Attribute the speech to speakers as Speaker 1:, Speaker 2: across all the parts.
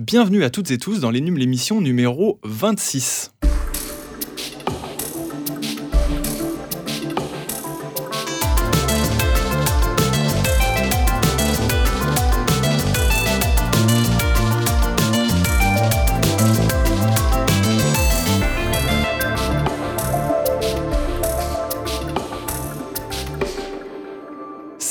Speaker 1: Bienvenue à toutes et tous dans l'émission numéro 26.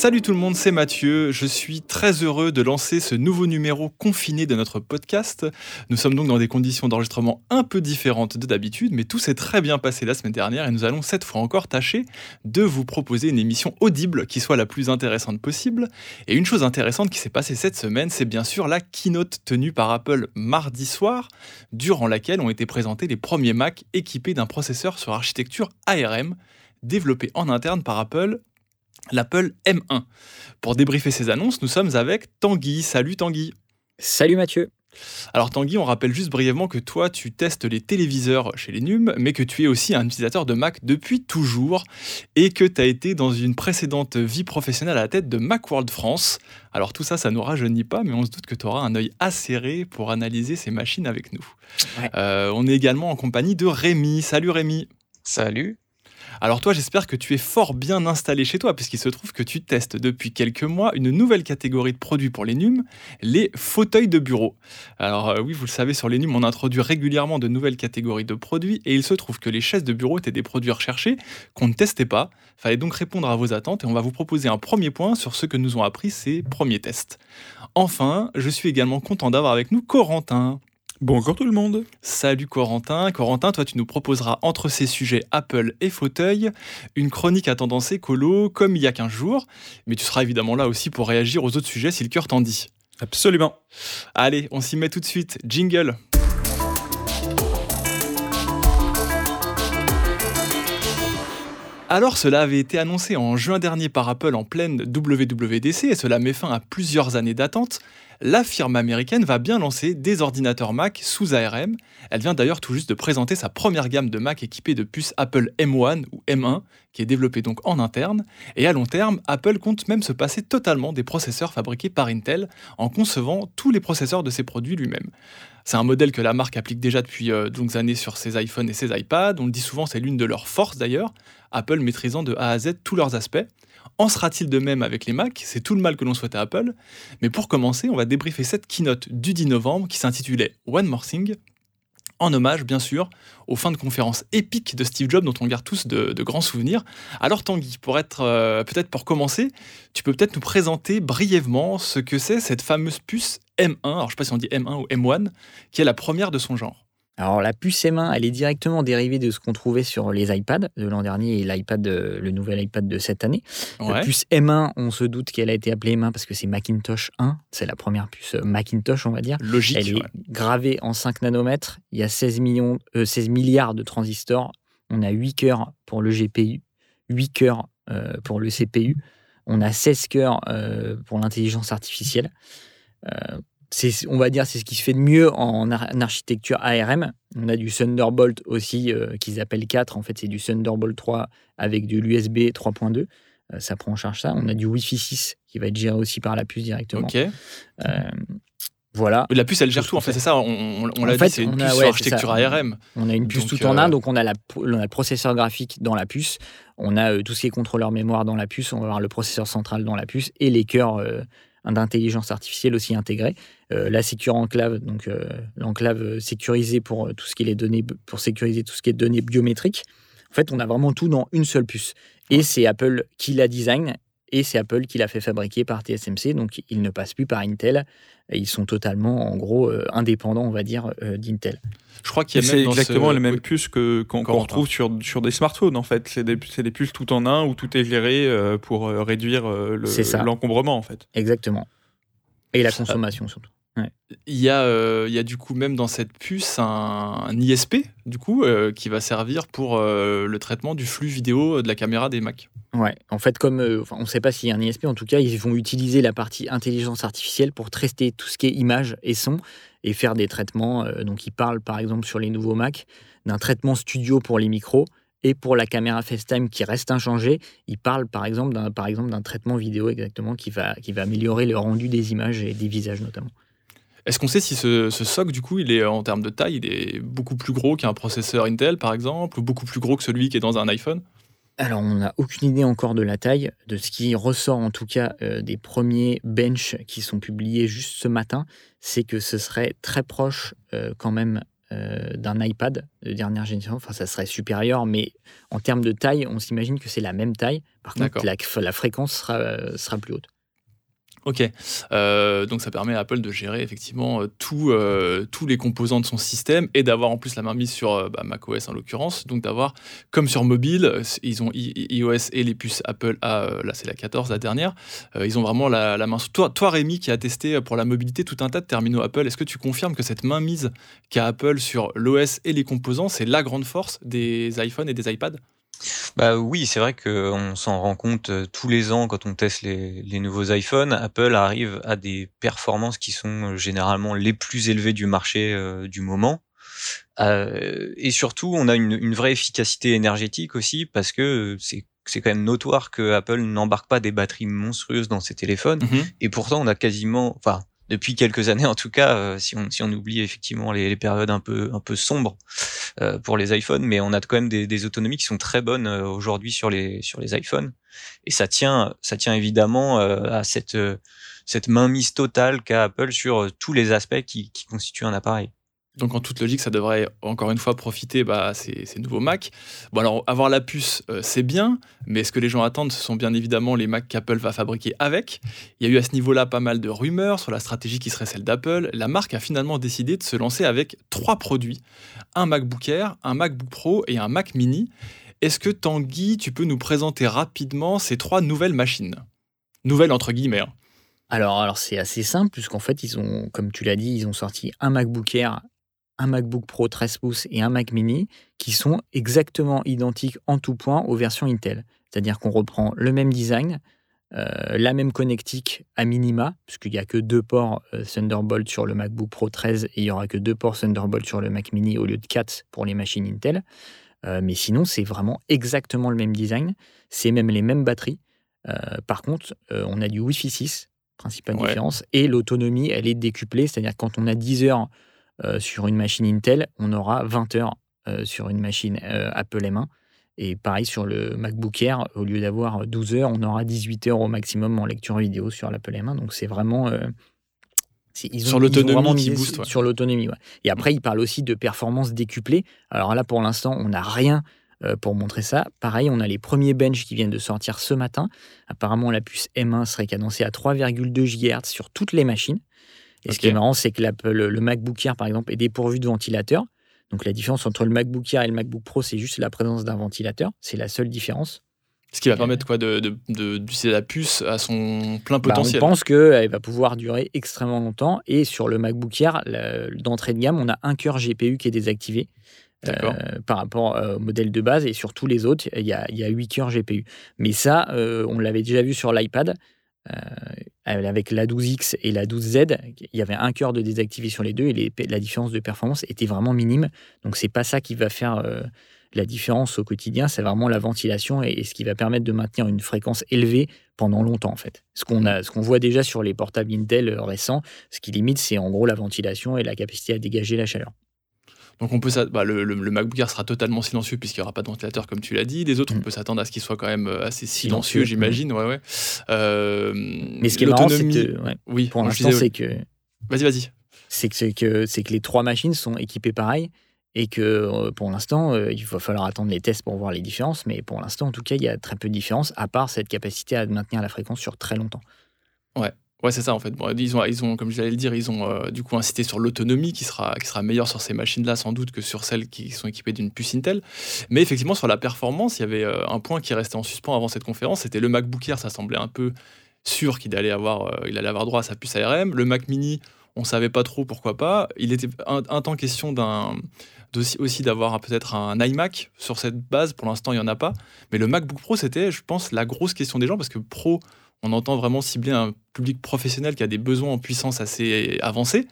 Speaker 1: Salut tout le monde, c'est Mathieu. Je suis très heureux de lancer ce nouveau numéro confiné de notre podcast. Nous sommes donc dans des conditions d'enregistrement un peu différentes de d'habitude, mais tout s'est très bien passé la semaine dernière et nous allons cette fois encore tâcher de vous proposer une émission audible qui soit la plus intéressante possible. Et une chose intéressante qui s'est passée cette semaine, c'est bien sûr la keynote tenue par Apple mardi soir, durant laquelle ont été présentés les premiers Mac équipés d'un processeur sur architecture ARM développé en interne par Apple l'Apple M1. Pour débriefer ces annonces, nous sommes avec Tanguy. Salut Tanguy.
Speaker 2: Salut Mathieu.
Speaker 1: Alors Tanguy, on rappelle juste brièvement que toi, tu testes les téléviseurs chez les NUM, mais que tu es aussi un utilisateur de Mac depuis toujours et que tu as été dans une précédente vie professionnelle à la tête de Macworld France. Alors tout ça, ça ne nous rajeunit pas, mais on se doute que tu auras un œil acéré pour analyser ces machines avec nous. Euh, on est également en compagnie de Rémi. Salut Rémi.
Speaker 3: Salut.
Speaker 1: Alors toi, j'espère que tu es fort bien installé chez toi, puisqu'il se trouve que tu testes depuis quelques mois une nouvelle catégorie de produits pour les NUM, les fauteuils de bureau. Alors euh, oui, vous le savez, sur les NUM, on introduit régulièrement de nouvelles catégories de produits, et il se trouve que les chaises de bureau étaient des produits recherchés qu'on ne testait pas. Fallait donc répondre à vos attentes, et on va vous proposer un premier point sur ce que nous ont appris ces premiers tests. Enfin, je suis également content d'avoir avec nous Corentin.
Speaker 4: Bonjour tout le monde.
Speaker 1: Salut Corentin. Corentin, toi tu nous proposeras entre ces sujets Apple et fauteuil une chronique à tendance écolo comme il y a 15 jours, mais tu seras évidemment là aussi pour réagir aux autres sujets si le cœur t'en dit.
Speaker 4: Absolument.
Speaker 1: Allez, on s'y met tout de suite. Jingle. Alors cela avait été annoncé en juin dernier par Apple en pleine WWDC et cela met fin à plusieurs années d'attente la firme américaine va bien lancer des ordinateurs Mac sous ARM. Elle vient d'ailleurs tout juste de présenter sa première gamme de Mac équipée de puces Apple M1 ou M1, qui est développée donc en interne. Et à long terme, Apple compte même se passer totalement des processeurs fabriqués par Intel en concevant tous les processeurs de ses produits lui-même. C'est un modèle que la marque applique déjà depuis euh, de longues années sur ses iPhones et ses iPads. On le dit souvent, c'est l'une de leurs forces d'ailleurs, Apple maîtrisant de A à Z tous leurs aspects. En sera-t-il de même avec les Mac C'est tout le mal que l'on souhaite à Apple. Mais pour commencer, on va débriefer cette keynote du 10 novembre qui s'intitulait One More Thing, en hommage bien sûr aux fins de conférence épiques de Steve Jobs dont on garde tous de, grands souvenirs. Alors Tanguy, pour être euh, peut-être pour commencer, tu peux peut-être nous présenter brièvement ce que c'est cette fameuse puce M1, alors je ne sais pas si on dit M1 ou M1, qui est la première de son genre.
Speaker 2: Alors la puce M1, elle est directement dérivée de ce qu'on trouvait sur les iPads de l'an dernier et l'iPad, le nouvel iPad de cette année. La puce M1, on se doute qu'elle a été appelée M1 parce que c'est Macintosh 1, c'est la première puce Macintosh, on va dire.
Speaker 1: Logique.
Speaker 2: Elle est gravée en 5 nanomètres. Il y a 16, millions, 16 euh, milliards de transistors. On a 8 cœurs pour le GPU, 8 cœurs euh, pour le CPU. On a 16 cœurs euh, pour l'intelligence artificielle on va dire, c'est ce qui se fait de mieux en, architecture ARM. On a du Thunderbolt aussi, euh, qu'ils appellent 4. En fait, c'est du Thunderbolt 3 avec de l'USB 3.2. ça prend en charge ça. On a du Wi-Fi 6 qui va être géré aussi par la puce directement.
Speaker 1: Ok. Euh,
Speaker 2: voilà.
Speaker 1: La puce, elle gère tout. En fait, c'est ça. On, l'a dit, c'est une puce architecture ARM.
Speaker 2: On a une puce tout en un. Euh, donc, on a, le processeur graphique dans la puce. On a tout ce qui est contrôleur mémoire dans la puce. On va avoir le processeur central dans la puce et les cœurs d'intelligence artificielle aussi intégrée. Euh, la Secure Enclave, donc euh, l'enclave sécurisée pour euh, tout ce qui est les données, pour sécuriser tout ce qui est données biométriques. En fait, on a vraiment tout dans une seule puce. Et c'est Apple qui la design et c'est Apple qui l'a fait fabriquer par TSMC, donc ils ne passent plus par Intel. ils sont totalement, en gros, indépendants, on va dire, d'Intel.
Speaker 4: Je crois qu'il y a C'est exactement les mêmes puces que, qu'on, retrouve sur, sur des smartphones, en fait. C'est des, c'est des puces tout en un où tout est géré pour réduire l'encombrement, en fait.
Speaker 2: Exactement. Et la consommation, surtout.
Speaker 1: Il, y a, euh, il y a du coup même dans cette puce un, ISP du coup euh, qui va servir pour euh, le traitement du flux vidéo de la caméra des Mac.
Speaker 2: Ouais, en fait comme on ne sait pas s'il y a un ISP, en tout cas ils vont utiliser la partie intelligence artificielle pour tester tout ce qui est image et son et faire des traitements. donc ils parlent par exemple sur les nouveaux Mac d'un traitement studio pour les micros et pour la caméra FaceTime qui reste inchangée, ils parlent par exemple d'un par exemple d'un traitement vidéo exactement qui va qui va améliorer le rendu des images et des visages notamment.
Speaker 1: Est-ce qu'on sait si ce, ce, SOC, du coup, il est en termes de taille, il est beaucoup plus gros qu'un processeur Intel, par exemple, ou beaucoup plus gros que celui qui est dans un iPhone?
Speaker 2: Alors, on n'a aucune idée encore de la taille, de ce qui ressort en tout cas euh, des premiers bench qui sont publiés juste ce matin, c'est que ce serait très proche euh, quand même euh, d'un iPad de dernière génération. Enfin, ça serait supérieur, mais en termes de taille, on s'imagine que c'est la même taille. Par contre, la, la, fréquence sera, sera plus haute.
Speaker 1: Ok, euh, donc ça permet à Apple de gérer effectivement euh, euh, tous les composants de son système et d'avoir en plus la main mise sur bah, macOS en l'occurrence, donc d'avoir comme sur mobile, ils ont iOS et les puces Apple A, là c'est la 14, la dernière, ils ont vraiment la, la main. Toi, toi Rémi qui a testé pour la mobilité tout un tas de terminaux Apple, est-ce que tu confirmes que cette main mise qu'a Apple sur l'OS et les composants, c'est la grande force des iPhones et des iPads?
Speaker 3: Bah oui, c'est vrai qu'on s'en rend compte euh, tous les ans quand on teste les, les nouveaux iPhones. Apple arrive à des performances qui sont euh, généralement les plus élevées du marché euh, du moment. et surtout, on a une, une, vraie efficacité énergétique aussi parce que c'est c'est quand même notoire que Apple n'embarque pas des batteries monstrueuses dans ses téléphones. Mmh et pourtant, on a quasiment, enfin, depuis quelques années en tout cas, euh, si, on, si on oublie effectivement les, les, périodes un peu, un peu sombres euh, pour les iPhones, mais on a quand même des, des autonomies qui sont très bonnes euh, aujourd'hui sur les, sur les iPhones. Et ça tient, ça tient évidemment à cette, cette mainmise totale qu'a Apple sur tous les aspects qui, qui constituent un appareil.
Speaker 1: Donc en toute logique, ça devrait encore une fois profiter bah, ces, nouveaux Mac. Bon alors avoir la puce, euh, c'est bien, mais ce que les gens attendent, ce sont bien évidemment les Mac qu'Apple va fabriquer avec. Il y a eu à ce niveau-là pas mal de rumeurs sur la stratégie qui serait celle d'Apple. La marque a finalement décidé de se lancer avec trois produits un MacBook Air, un MacBook Pro et un Mac Mini. Est-ce que Tanguy, tu peux nous présenter rapidement ces trois nouvelles machines? Nouvelles entre guillemets. Hein.
Speaker 2: Alors, alors c'est assez simple, puisqu'en fait, comme tu l'as dit, ils ont sorti un MacBook Air un MacBook Pro 13 pouces et un Mac mini qui sont exactement identiques en tout point aux versions Intel. C'est-à-dire qu'on reprend le même design, euh, la même connectique à minima, puisqu'il n'y a que deux ports euh, Thunderbolt sur le MacBook Pro 13 et il n'y aura que deux ports Thunderbolt sur le Mac mini au lieu de quatre pour les machines Intel. Euh, mais sinon, c'est vraiment exactement le même design. C'est même les mêmes batteries. par contre, on a du Wi-Fi 6, principale différence, et l'autonomie, elle est décuplée. C'est-à-dire quand on a 10 heures sur une machine Intel, on aura 20 heures euh, sur une machine euh, Apple M1. Et pareil sur le MacBook Air, au lieu d'avoir 12 heures, on aura 18 heures au maximum en lecture vidéo sur l'Apple M1. Donc c'est vraiment.
Speaker 1: sur l'autonomie qui booste.
Speaker 2: Sur l'autonomie, Et après, il parle aussi de performance décuplée. Alors là, pour l'instant, on n'a rien pour montrer ça. Pareil, on a les premiers bench qui viennent de sortir ce matin. Apparemment, la puce M1 serait cadencée à 3,2 GHz sur toutes les machines. Et ce qui est marrant, c'est que le, le, MacBook Air, par exemple, est dépourvu de ventilateur. Donc la différence entre le MacBook Air et le MacBook Pro, c'est juste la présence d'un ventilateur. C'est la seule différence.
Speaker 1: Ce qui va permettre quoi de, d'utiliser la puce à son plein bah, potentiel.
Speaker 2: on pense qu'elle va pouvoir durer extrêmement longtemps. Et sur le MacBook Air, d'entrée de gamme, on a un cœur GPU qui est désactivé. Euh, par rapport au modèle de base et sur tous les autres, il y a, il y a 8 cœurs GPU. Mais ça, euh, on l'avait déjà vu sur l'iPad. Euh, avec la 12X et la 12Z, il y avait un cœur de désactivé sur les deux et la différence de performance était vraiment minime. Donc c'est pas ça qui va faire euh, la différence au quotidien, c'est vraiment la ventilation et, ce qui va permettre de maintenir une fréquence élevée pendant longtemps en fait. Ce qu'on a, ce qu'on voit déjà sur les portables Intel euh, récents, ce qui limite c'est en gros la ventilation et la capacité à dégager la chaleur.
Speaker 1: Donc on peut bah, le, le, MacBook Air sera totalement silencieux puisqu'il n'y aura pas de ventilateur comme tu l'as dit. Des autres, on mm. peut s'attendre à ce qu'il soit quand même euh, assez silencieux, j'imagine. Ouais, ouais.
Speaker 2: Euh, Mais ce qui est marrant, c'est que oui, pour l'instant, c'est que
Speaker 1: vas-y, vas-y.
Speaker 2: C'est que, que c'est que les trois machines sont équipées pareil et que euh, pour l'instant, il va falloir attendre les tests pour voir les différences. Mais pour l'instant, en tout cas, il y a très peu de différences à part cette capacité à maintenir la fréquence sur très longtemps.
Speaker 1: Ouais. Ouais, c'est ça en fait. ils, ont, comme j'allais le dire, ils ont euh, du coup incité sur l'autonomie qui sera, qui sera meilleure sur ces machines-là sans doute que sur celles qui sont équipées d'une puce Intel. Mais effectivement, sur la performance, il y avait euh, un point qui restait en suspens avant cette conférence, c'était le MacBook Air, ça semblait un peu sûr qu'il allait, avoir, euh, allait avoir droit à sa puce ARM. Le Mac Mini, on savait pas trop pourquoi pas. Il était un, temps question d'un aussi d'avoir peut-être un iMac sur cette base. Pour l'instant, il y en a pas. Mais le MacBook Pro, c'était, je pense, la grosse question des gens parce que Pro on entend vraiment cibler un public professionnel qui a des besoins en puissance assez avancés.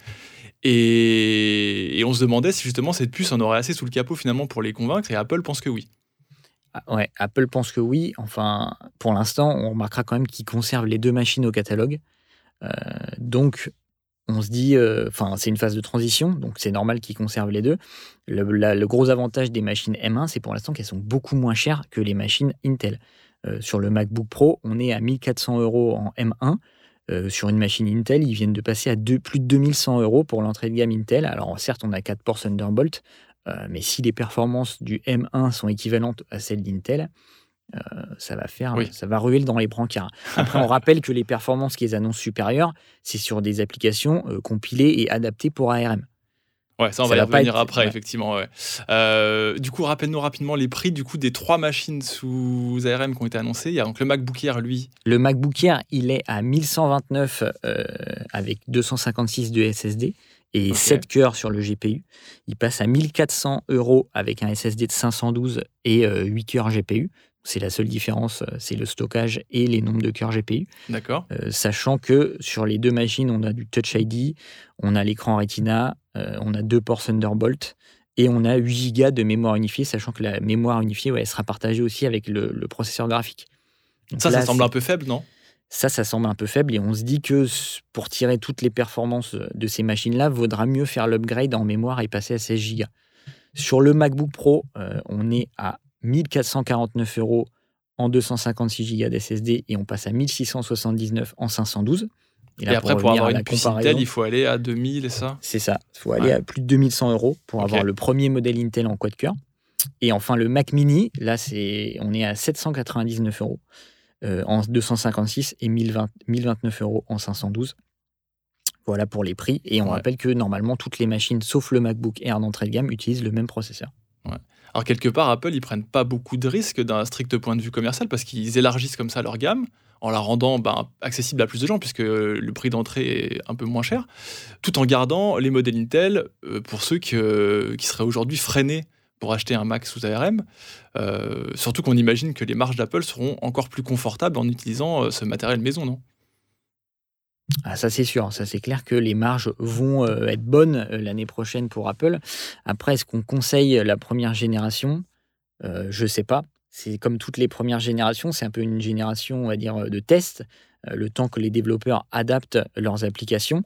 Speaker 1: Et, on se demandait si justement cette puce en aurait assez sous le capot finalement pour les convaincre, et Apple pense que oui.
Speaker 2: Ah, ouais, Apple pense que oui. Enfin, pour l'instant, on remarquera quand même qu'ils conservent les deux machines au catalogue. Euh, donc, on se dit, enfin, c'est une phase de transition, donc c'est normal qu'ils conservent les deux. Le, gros avantage des machines M1, c'est pour l'instant qu'elles sont beaucoup moins chères que les machines Intel. Sur le MacBook Pro, on est à 1400 euros en M1. sur une machine Intel, ils viennent de passer à plus de 2100 euros pour l'entrée de gamme Intel. Alors certes, on a 4 ports Thunderbolt, mais si les performances du M1 sont équivalentes à celles d'Intel, euh, ça va faire, ça va ruer dans les brancards. Après, on rappelle que les performances qui les annoncent supérieures, c'est sur des applications euh, compilées et adaptées pour ARM.
Speaker 1: Ouais, ça on va y revenir après, effectivement. Euh, du coup, rappelle-nous rapidement les prix du coup des trois machines sous ARM qui ont été annoncées. Il y a donc le MacBook Air, lui.
Speaker 2: Le MacBook Air, il est à 1129 avec 256 de SSD et 7 cœurs sur le GPU. Il passe à 1400 euros avec un SSD de 512 et 8 cœurs GPU. C'est la seule différence, euh, c'est le stockage et les nombres de cœurs GPU.
Speaker 1: D'accord.
Speaker 2: Euh, sachant que sur les deux machines, on a du Touch ID, on a l'écran Retina, euh, on a deux ports Thunderbolt et on a 8 Go de mémoire unifiée, sachant que la mémoire unifiée ouais, elle sera partagée aussi avec le, processeur graphique.
Speaker 1: ça, ça semble un peu faible, non?
Speaker 2: Ça, ça semble un peu faible et on se dit que pour tirer toutes les performances de ces machines-là, vaudra mieux faire l'upgrade en mémoire et passer à 16 Go. Sur le MacBook Pro, on est à 1449 euros en 256 Go d'SSD et on passe à 1679 en 512.
Speaker 1: Et, après, pour avoir une puce Intel, il faut aller à 2000 et ça
Speaker 2: C'est ça. Il faut aller à plus de 2100 euros pour avoir le premier modèle Intel en quad-core. Et enfin, le Mac Mini, là, c'est, on est à 799 euros euh, en 256 et 1020, 1029 euros en 512. Voilà pour les prix. Et on rappelle que normalement, toutes les machines, sauf le MacBook Air d'entrée de gamme, utilisent le même processeur.
Speaker 1: Ouais. Alors quelque part, Apple, ils prennent pas beaucoup de risques d'un strict point de vue commercial parce qu'ils élargissent comme ça leur gamme en la rendant ben, accessible à plus de gens puisque le prix d'entrée est un peu moins cher, tout en gardant les modèles Intel euh, pour ceux qui, seraient aujourd'hui freinés pour acheter un Mac sous ARM. Euh, surtout qu'on imagine que les marges d'Apple seront encore plus confortables en utilisant euh, ce matériel maison, non?
Speaker 2: Ah, ça c'est sûr, ça c'est clair que les marges vont être bonnes l'année prochaine pour Apple. Après, est-ce qu'on conseille la première génération? Je ne sais pas. C'est comme toutes les premières générations, c'est un peu une génération, on va dire, de test, le temps que les développeurs adaptent leurs applications.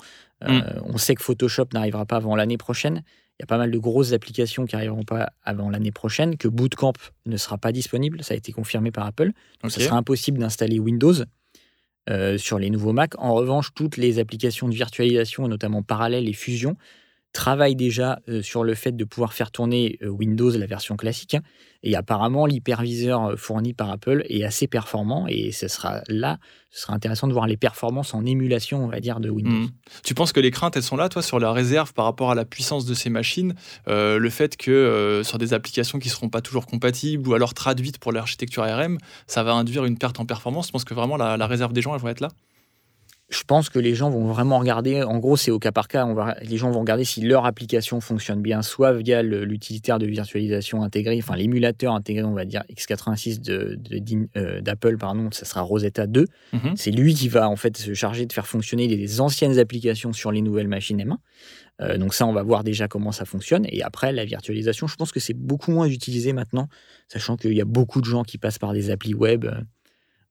Speaker 2: Mm. On sait que Photoshop n'arrivera pas avant l'année prochaine. Il y a pas mal de grosses applications qui n'arriveront pas avant l'année prochaine, que Bootcamp ne sera pas disponible, ça a été confirmé par Apple. Donc, ce sera impossible d'installer Windows. Euh, sur les nouveaux Mac. En revanche, toutes les applications de virtualisation, notamment Parallel et Fusion, travaillent déjà euh, sur le fait de pouvoir faire tourner euh, Windows, la version classique. Et apparemment, l'hyperviseur euh, fourni par Apple est assez performant et ce sera là, ce sera intéressant de voir les performances en émulation, on va dire, de Windows. Hmm.
Speaker 1: Tu penses que les craintes, elles sont là, toi, sur la réserve par rapport à la puissance de ces machines Le fait que sur des applications qui ne seront pas toujours compatibles ou alors traduites pour l'architecture ARM, ça va induire une perte en performance? Tu penses que vraiment la, la réserve des gens, elle va être là?
Speaker 2: Je pense que les gens vont vraiment regarder, en gros c'est au cas par cas, on va, les gens vont regarder si leur application fonctionne bien, soit via l'utilitaire de virtualisation intégré, enfin l'émulateur intégré, on va dire x86 euh, d'Apple, de, pardon, ça sera Rosetta 2. Mhm. C'est lui qui va en fait se charger de faire fonctionner les anciennes applications sur les nouvelles machines M1. Euh, donc ça, on va voir déjà comment ça fonctionne. Et après, la virtualisation, je pense que c'est beaucoup moins utilisé maintenant, sachant qu'il y a beaucoup de gens qui passent par des applis web.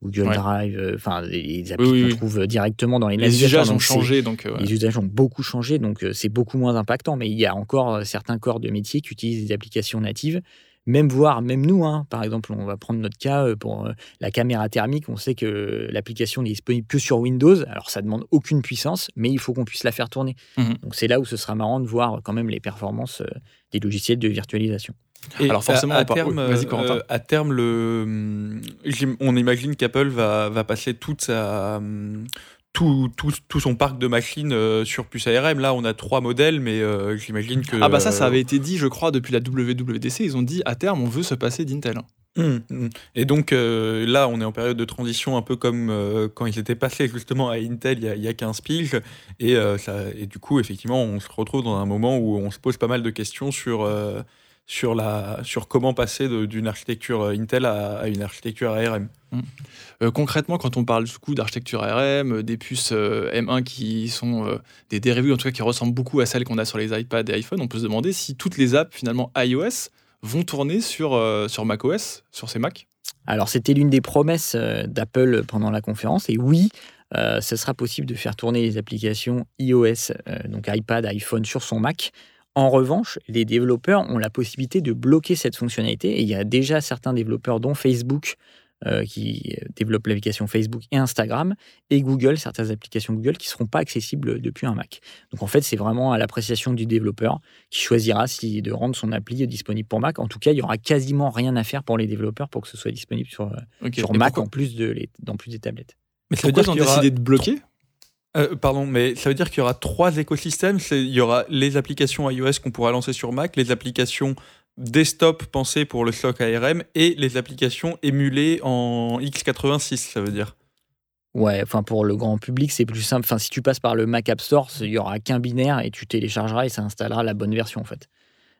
Speaker 2: Euh, Google Drive, euh, enfin les applis qu'on trouve directement dans les
Speaker 1: Les usages ont changé, donc
Speaker 2: euh, les usages ont beaucoup changé, donc euh, c'est beaucoup moins impactant. Mais il y a encore certains corps de métier qui utilisent des applications natives, même voire même nous. Hein. par exemple, on va prendre notre cas pour la caméra thermique. On sait que l'application n'est disponible que sur Windows. Alors ça demande aucune puissance, mais il faut qu'on puisse la faire tourner. Mmh donc c'est là où ce sera marrant de voir quand même les performances des logiciels de virtualisation.
Speaker 4: Alors forcément, à, terme, euh, à terme, le, on imagine qu'Apple va, va, passer toute sa, tout, tout, tout, son parc de machines euh, sur puce ARM. Là, on a trois modèles, mais euh, j'imagine que.
Speaker 1: Ah bah ça, ça avait été dit, je crois, depuis la WWDC. Ils ont dit à terme, on veut se passer d'Intel.
Speaker 4: Hum, hum. Et donc là, on est en période de transition, un peu comme quand ils étaient passés justement à Intel il y a, il y a 15 piges. Et, ça, et du coup, effectivement, on se retrouve dans un moment où on se pose pas mal de questions sur sur, la, sur comment passer d'une architecture euh, Intel à, une architecture ARM. Mmh.
Speaker 1: Euh, concrètement, quand on parle du coup d'architecture ARM, euh, des puces M1 qui sont des dérivés, en tout cas qui ressemblent beaucoup à celles qu'on a sur les iPads et iPhone, on peut se demander si toutes les apps finalement iOS vont tourner sur, sur macOS, sur ces Macs
Speaker 2: alors c'était l'une des promesses d'Apple pendant la conférence et oui, ce sera possible de faire tourner les applications iOS, donc iPad, iPhone sur son Mac. En revanche, les développeurs ont la possibilité de bloquer cette fonctionnalité et il y a déjà certains développeurs, dont Facebook, euh, qui développent l'application Facebook et Instagram, et Google, certaines applications Google qui ne seront pas accessibles depuis un Mac. Donc en fait, c'est vraiment à l'appréciation du développeur qui choisira si de rendre son appli disponible pour Mac. En tout cas, il y aura quasiment rien à faire pour les développeurs pour que ce soit disponible sur, euh, sur Mac en plus de les, dans plus des tablettes.
Speaker 1: Mais ça veut dire qu'ils ont décidé de bloquer?
Speaker 4: Euh, pardon, mais ça veut dire qu'il y aura trois écosystèmes. Il y aura les applications iOS qu'on pourra lancer sur Mac, les applications desktop pensées pour le stock ARM et les applications émulées en x86, ça veut dire.
Speaker 2: Ouais, enfin pour le grand public, c'est plus simple. Enfin, si tu passes par le Mac App Store, il y aura qu'un binaire et tu téléchargeras et ça installera la bonne version en fait.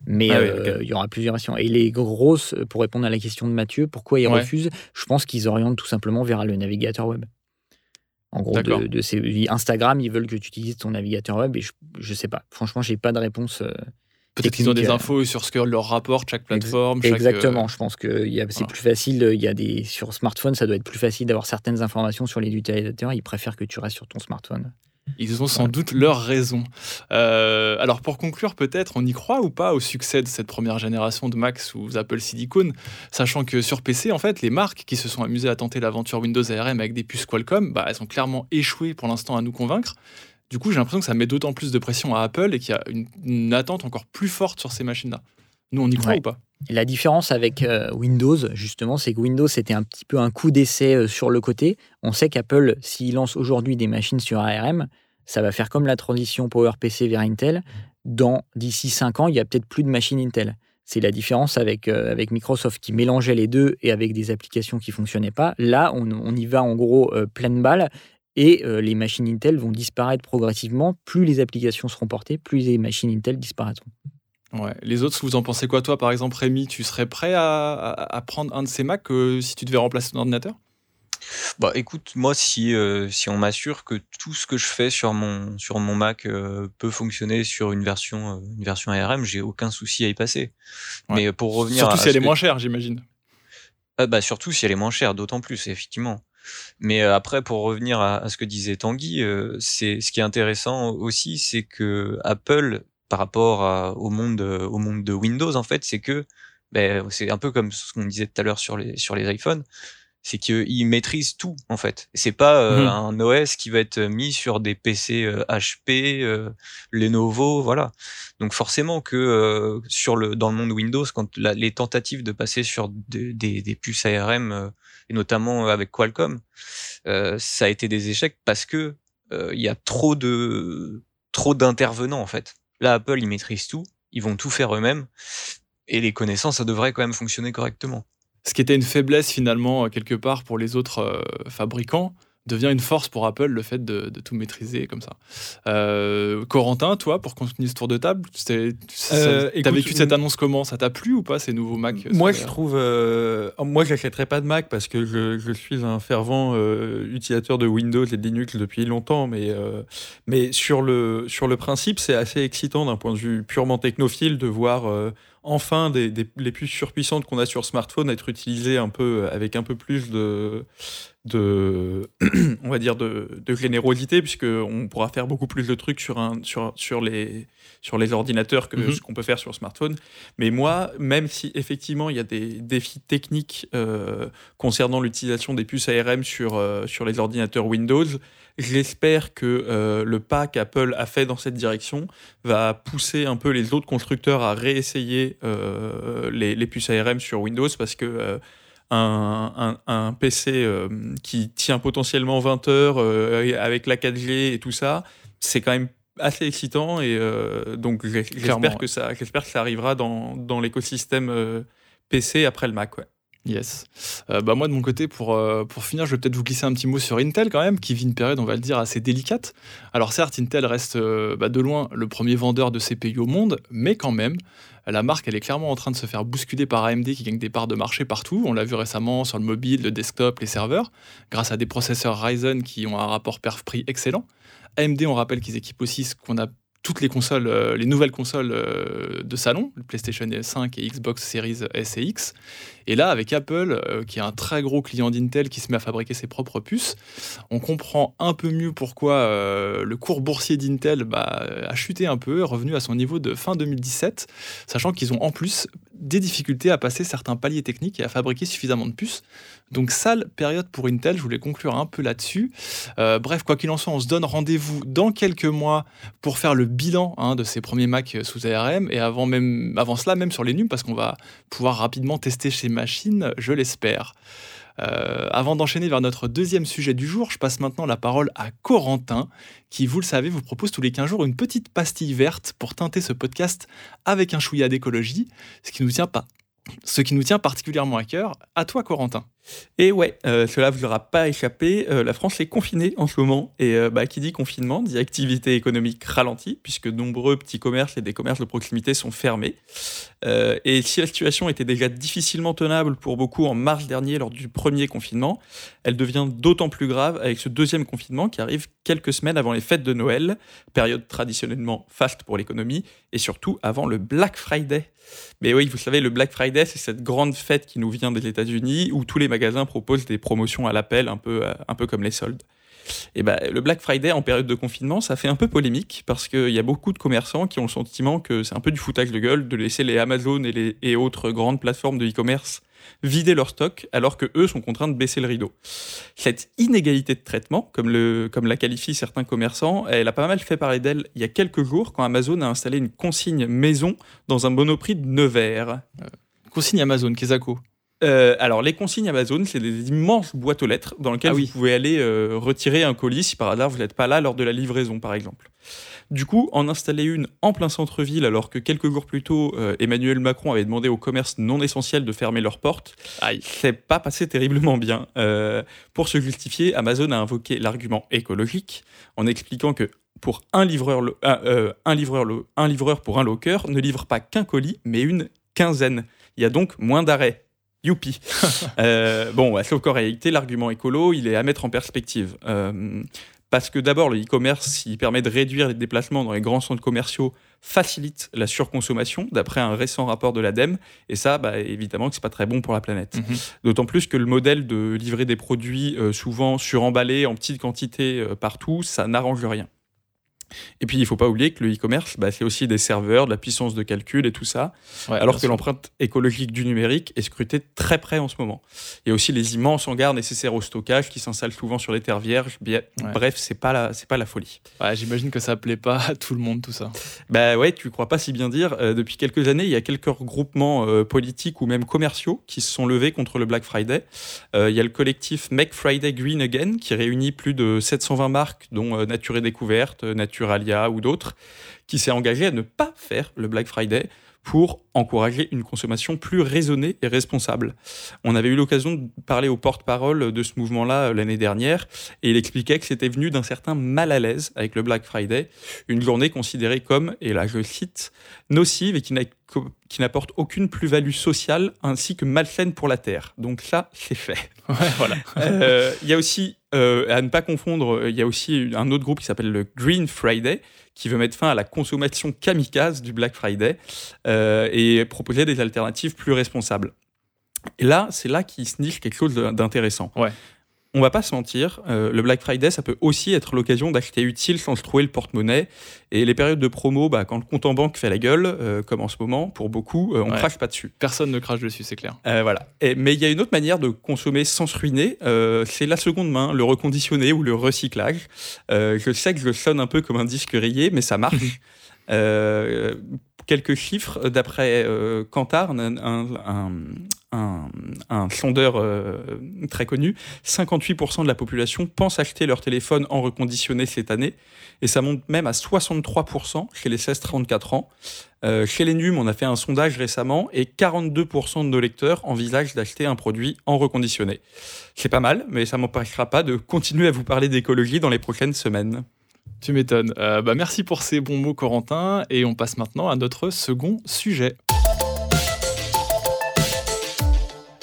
Speaker 2: Mais ah euh, il y aura plusieurs versions. Et les grosses, pour répondre à la question de Mathieu, pourquoi ils refusent? Je pense qu'ils orientent tout simplement vers le navigateur web. En gros, de, ces, Instagram, ils veulent que tu utilises ton navigateur web et je, je sais pas. Franchement, j'ai pas de réponse. Euh,
Speaker 1: Peut-être qu'ils ont des euh, infos sur ce que leur rapporte chaque plateforme.
Speaker 2: Exactement, euh, je pense que c'est plus facile. Il y a des, sur smartphone, ça doit être plus facile d'avoir certaines informations sur les utilisateurs. Ils préfèrent que tu restes sur ton smartphone.
Speaker 1: Ils ont sans doute leur raison. Euh, alors pour conclure, peut-être, on y croit ou pas au succès de cette première génération de Mac sous Apple Silicon, sachant que sur PC, en fait, les marques qui se sont amusées à tenter l'aventure Windows ARM avec des puces Qualcomm, bah, elles ont clairement échoué pour l'instant à nous convaincre. Du coup, j'ai l'impression que ça met d'autant plus de pression à Apple et qu'il y a une, attente encore plus forte sur ces machines-là. Nous, on y croit ou pas?
Speaker 2: La différence avec euh, Windows, justement, c'est que Windows, c'était un petit peu un coup d'essai euh, sur le côté. On sait qu'Apple, s'il lance aujourd'hui des machines sur ARM, ça va faire comme la transition PowerPC vers Intel. Dans d'ici 5 ans, il y a peut-être plus de machines Intel. C'est la différence avec, euh, avec Microsoft qui mélangeait les deux et avec des applications qui fonctionnaient pas. Là, on, y va en gros pleine balle et les machines Intel vont disparaître progressivement. Plus les applications seront portées, plus les machines Intel disparaîtront.
Speaker 1: Ouais. Les autres, vous en pensez quoi, toi, par exemple, Rémi Tu serais prêt à, prendre un de ces Macs euh, si tu devais remplacer ton ordinateur?
Speaker 3: Bah écoute, moi si, euh, si on m'assure que tout ce que je fais sur mon, sur mon Mac peut fonctionner sur une version, une version ARM, j'ai aucun souci à y passer.
Speaker 1: Mais pour revenir Surtout si elle est moins chère, j'imagine.
Speaker 3: Ah, bah surtout si elle est moins chère, d'autant plus, effectivement. Mais euh, après, pour revenir à, ce que disait Tanguy, euh, c'est ce qui est intéressant aussi, c'est que Apple, par rapport au monde au monde de Windows, en fait, c'est que ben, c'est un peu comme ce qu'on disait tout à l'heure sur les sur les iPhones c'est qu'ils maîtrisent tout en fait. C'est pas euh, mmh un OS qui va être mis sur des PC HP, Lenovo, voilà. Donc forcément que sur le dans le monde Windows, quand les tentatives de passer sur des, des puces ARM et notamment avec Qualcomm, ça a été des échecs parce que il y a trop de trop d'intervenants en fait. Là, Apple, ils maîtrisent tout, ils vont tout faire eux-mêmes et les connaissances, ça devrait quand même fonctionner correctement.
Speaker 1: Ce qui était une faiblesse finalement quelque part pour les autres euh, fabricants devient une force pour Apple le fait de, tout maîtriser comme ça. Euh, Corentin, toi, pour continuer ce tour de table, tu euh, as vécu cette annonce comment? Ça t'a plu ou pas ces nouveaux Mac
Speaker 4: Moi, je trouve, euh, moi, j'achèterais pas de Mac parce que je, suis un fervent euh, utilisateur de Windows et de Linux depuis longtemps, mais mais sur le sur le principe, c'est assez excitant d'un point de vue purement technophile de voir enfin les puces surpuissantes qu'on a sur smartphone être utilisées un peu avec un peu plus de on va dire de, générosité puisque on pourra faire beaucoup plus de trucs sur les sur les ordinateurs que mhm. ce qu'on peut faire sur smartphone mais moi même si effectivement il y a des défis techniques euh, concernant l'utilisation des puces ARM sur euh, sur les ordinateurs Windows J'espère que euh, le pas qu'Apple a fait dans cette direction va pousser un peu les autres constructeurs à réessayer les, les, puces ARM sur Windows parce que un, PC euh, qui tient potentiellement 20 heures euh, avec la 4G et tout ça, c'est quand même assez excitant et euh, donc j'espère que ça j'espère que ça arrivera dans, dans l'écosystème PC après le Mac ouais.
Speaker 1: Yes. bah moi de mon côté, pour, pour finir, je vais peut-être vous glisser un petit mot sur Intel quand même, qui vit une période, on va le dire, assez délicate. Alors certes, Intel reste bah, de loin le premier vendeur de CPU au monde, mais quand même, la marque, elle est clairement en train de se faire bousculer par AMD qui gagne des parts de marché partout. On l'a vu récemment sur le mobile, le desktop, les serveurs, grâce à des processeurs Ryzen qui ont un rapport perf-prix excellent. AMD, on rappelle qu'ils équipent aussi ce qu'on a toutes les consoles, euh, les nouvelles consoles euh, de salon, le PlayStation 5 et Xbox Series S et X. Et là, avec Apple, euh, qui est un très gros client d'Intel qui se met à fabriquer ses propres puces, on comprend un peu mieux pourquoi euh, le cours boursier d'Intel bah, a chuté un peu, est revenu à son niveau de fin 2017, sachant qu'ils ont en plus des difficultés à passer certains paliers techniques et à fabriquer suffisamment de puces. Donc sale période pour Intel, je voulais conclure un peu là-dessus. Euh, bref, quoi qu'il en soit, on se donne rendez-vous dans quelques mois pour faire le bilan hein, de ces premiers Mac sous ARM et avant, même, avant cela même sur les NUM parce qu'on va pouvoir rapidement tester chez machines, je l'espère. Euh, avant d'enchaîner vers notre deuxième sujet du jour, je passe maintenant la parole à Corentin, qui, vous le savez, vous propose tous les 15 jours une petite pastille verte pour teinter ce podcast avec un chouïa d'écologie, ce qui nous tient pas ce qui nous tient particulièrement à cœur. À toi, Corentin.
Speaker 4: Et ouais, euh, cela vous aura pas échappé, euh, la France est confinée en ce moment. Et euh, bah, qui dit confinement dit activité économique ralentie, puisque nombreux petits commerces et des commerces de proximité sont fermés. et si la situation était déjà difficilement tenable pour beaucoup en mars dernier lors du premier confinement, elle devient d'autant plus grave avec ce deuxième confinement qui arrive quelques semaines avant les fêtes de Noël, période traditionnellement faste pour l'économie, et surtout avant le Black Friday. Mais oui, vous savez, le Black Friday, c'est cette grande fête qui nous vient des États-Unis où tous les magasins proposent des promotions à l'appel, un peu, euh, un peu comme les soldes. Et ben, le Black Friday en période de confinement, ça fait un peu polémique parce qu'il y a beaucoup de commerçants qui ont le sentiment que c'est un peu du foutage de gueule de laisser les Amazon et, les, autres grandes plateformes de e-commerce vider leur stock alors que eux sont contraints de baisser le rideau. Cette inégalité de traitement, comme, le, comme la qualifient certains commerçants, elle a pas mal fait parler d'elle il y a quelques jours quand Amazon a installé une consigne maison dans un monoprix de Nevers.
Speaker 1: Euh, consigne Amazon, Kezako
Speaker 4: euh, alors, les consignes Amazon, c'est des immenses boîtes aux lettres dans lesquelles ah vous pouvez aller euh, retirer un colis si par hasard vous n'êtes pas là lors de la livraison, par exemple. Du coup, en installer une en plein centre-ville, alors que quelques jours plus tôt, euh, Emmanuel Macron avait demandé aux commerces non essentiels de fermer leurs portes, c'est pas passé terriblement bien. pour se justifier, Amazon a invoqué l'argument écologique en expliquant que pour un livreur, un, livreur, un livreur pour un locker ne livre pas qu'un colis, mais une quinzaine. Il y a donc moins d'arrêts Youpi. euh, bon, sauf qu'en réalité, l'argument écolo, il est à mettre en perspective. Euh, parce que d'abord, le e-commerce, il permet de réduire les déplacements dans les grands centres commerciaux, facilite la surconsommation, d'après un récent rapport de l'ADEME. Et ça, bah, évidemment, que c'est pas très bon pour la planète. Mhm. D'autant plus que le modèle de livrer des produits euh, souvent suremballés en petite quantité euh, partout, ça n'arrange rien. Et puis, il ne faut pas oublier que le e-commerce, bah, c'est aussi des serveurs, de la puissance de calcul et tout ça, alors que l'empreinte écologique du numérique est scrutée très près en ce moment. Il y a aussi les immenses hangars nécessaires au stockage qui s'installent souvent sur des terres vierges. Bref, pas la, c'est pas la folie.
Speaker 1: J'imagine que ça plaît pas à tout le monde tout ça.
Speaker 4: Bah ouais, tu crois pas si bien dire. Euh, depuis quelques années, il y a quelques regroupements euh, politiques ou même commerciaux qui se sont levés contre le Black Friday. Euh, il y a le collectif Make Friday Green Again qui réunit plus de 720 marques, dont Nature et Découverte, Nature Alia ou d'autres, qui s'est engagé à ne pas faire le Black Friday pour encourager une consommation plus raisonnée et responsable. On avait eu l'occasion de parler au porte-parole de ce mouvement-là euh, l'année dernière, et il expliquait que c'était venu d'un certain mal à l'aise avec le Black Friday, une journée considérée comme, et là je cite, nocive et qui n'apporte aucune plus-value sociale ainsi que malsaine pour la Terre. Donc ça, c'est fait. voilà. Euh, il y a aussi, euh, à ne pas confondre, il y a aussi un autre groupe qui s'appelle le Green Friday, qui veut mettre fin à la consommation kamikaze du Black Friday euh, et proposer des alternatives plus responsables. Et là, c'est là qu'il se niche quelque chose d'intéressant.
Speaker 1: Ouais
Speaker 4: on va pas se mentir, euh, le Black Friday, ça peut aussi être l'occasion d'acheter utile sans se trouver le porte-monnaie. Et les périodes de promo, bah, quand le compte en banque fait la gueule, euh, comme en ce moment, pour beaucoup, euh, on ne crache pas dessus.
Speaker 1: Personne ne crache dessus, c'est clair.
Speaker 4: voilà. mais il y a une autre manière de consommer sans se ruiner, c'est la seconde main, le reconditionné ou le recyclage. je sais que je sonne un peu comme un disque rayé, mais ça marche. quelques chiffres d'après Kantar, un, sondeur euh, très connu, 58% de la population pense acheter leur téléphone en reconditionné cette année, et ça monte même à 63% chez les 16-34 ans. Euh, chez les NUM, on a fait un sondage récemment, et 42% de nos lecteurs envisagent d'acheter un produit en reconditionné. C'est pas mal, mais ça m'empêchera pas de continuer à vous parler d'écologie dans les prochaines semaines.
Speaker 1: Tu m'étonnes. Euh, bah merci pour ces bons mots, Corentin, et on passe maintenant à notre second sujet.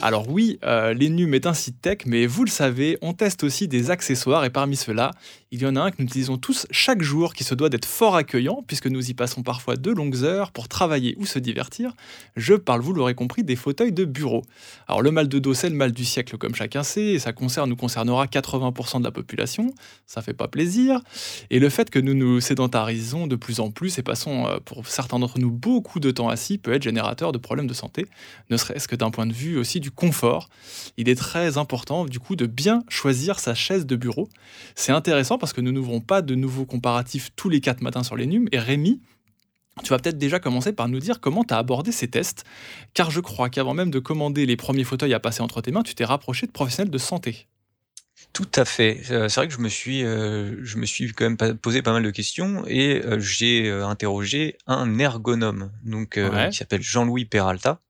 Speaker 1: Alors oui, euh, l'Enum est un site tech, mais vous le savez, on teste aussi des accessoires et parmi ceux-là, il y en a un que nous utilisons tous chaque jour qui se doit d'être fort accueillant puisque nous y passons parfois de longues heures pour travailler ou se divertir. Je parle, vous l'aurez compris, des fauteuils de bureau. Alors le mal de dos, c'est le mal du siècle comme chacun sait, et ça concerne, nous concernera 80% de la population, ça fait pas plaisir. Et le fait que nous nous sédentarisons de plus en plus et passons euh, pour certains d'entre nous beaucoup de temps assis peut être générateur de problèmes de santé, ne serait-ce que d'un point de vue aussi du confort. Il est très important du coup de bien choisir sa chaise de bureau. C'est intéressant parce que nous n'ouvrons pas de nouveaux comparatifs tous les quatre matins sur les NUM. Et Rémi, tu vas peut-être déjà commencer par nous dire comment tu as abordé ces tests, car je crois qu'avant même de commander les premiers fauteuils à passer entre tes mains, tu t'es rapproché de professionnels de santé.
Speaker 3: Tout à fait. Euh, c'est vrai que je me suis, euh, je me suis quand même posé pas mal de questions et euh, j'ai interrogé un ergonome, donc qui s'appelle Jean-Louis Peralta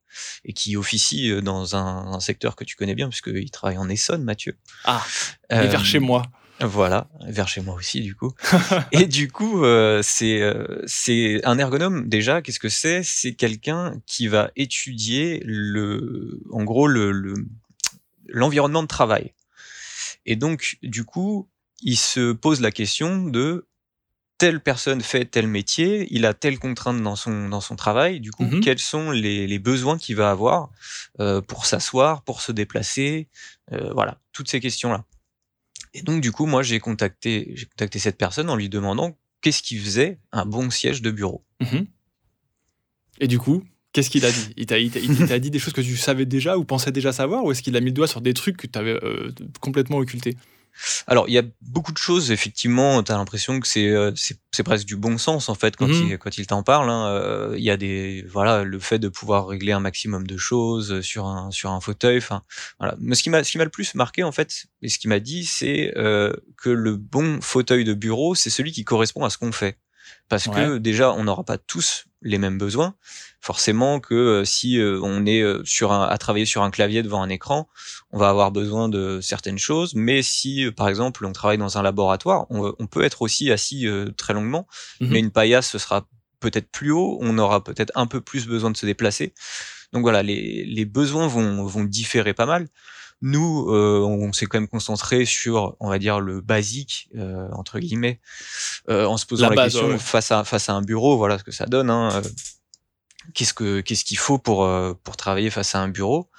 Speaker 3: et qui officie dans un, secteur que tu connais bien puisqu'il travaille en Essonne, Mathieu.
Speaker 1: Ah, et vers chez moi.
Speaker 3: Voilà, vers chez moi aussi du coup. et du coup, euh, c'est euh, c'est un ergonome déjà. Qu'est-ce que c'est? C'est quelqu'un qui va étudier le, en gros le l'environnement de travail. Et donc du coup, il se pose la question de telle personne fait tel métier, il a telle contrainte dans son dans son travail. Du coup, mmh quels sont les, les besoins qu'il va avoir euh, pour s'asseoir, pour se déplacer, voilà, toutes ces questions là. Et donc, du coup, moi, j'ai contacté, contacté cette personne en lui demandant qu'est-ce qui faisait un bon siège de bureau.
Speaker 1: Mhm. Et du coup, qu'est-ce qu'il a dit? Il t'a dit des choses que tu savais déjà ou pensais déjà savoir Ou est-ce qu'il a mis le doigt sur des trucs que tu avais euh, complètement occultés?
Speaker 3: Alors, il y a beaucoup de choses, effectivement, tu as l'impression que euh, c'est c'est presque du bon sens, en fait, quand mmh il, quand il t'en parle. Hein, euh, il y a des, voilà, le fait de pouvoir régler un maximum de choses sur un, sur un fauteuil. Enfin, voilà. Mais ce qui m'a, ce qui m'a le plus marqué, en fait, et ce qui m'a dit, c'est euh, que le bon fauteuil de bureau, c'est celui qui correspond à ce qu'on fait. Parce que déjà, on n'aura pas tous les mêmes besoins. Forcément que euh, si euh, on est euh, sur un, à travailler sur un clavier devant un écran, on va avoir besoin de certaines choses. Mais si, par exemple, on travaille dans un laboratoire, on, peut être aussi assis très longuement, mmh mais une paillasse, ce sera peut-être plus haut, on aura peut-être un peu plus besoin de se déplacer. Donc voilà, les, les besoins vont, vont différer pas mal. Nous, euh, on s'est quand même concentré sur, on va dire, le basique euh, entre guillemets, euh, en se posant la, question face à face à un bureau, voilà ce que ça donne. Hein, qu'est-ce que qu'est-ce qu'il faut pour pour travailler face à un bureau.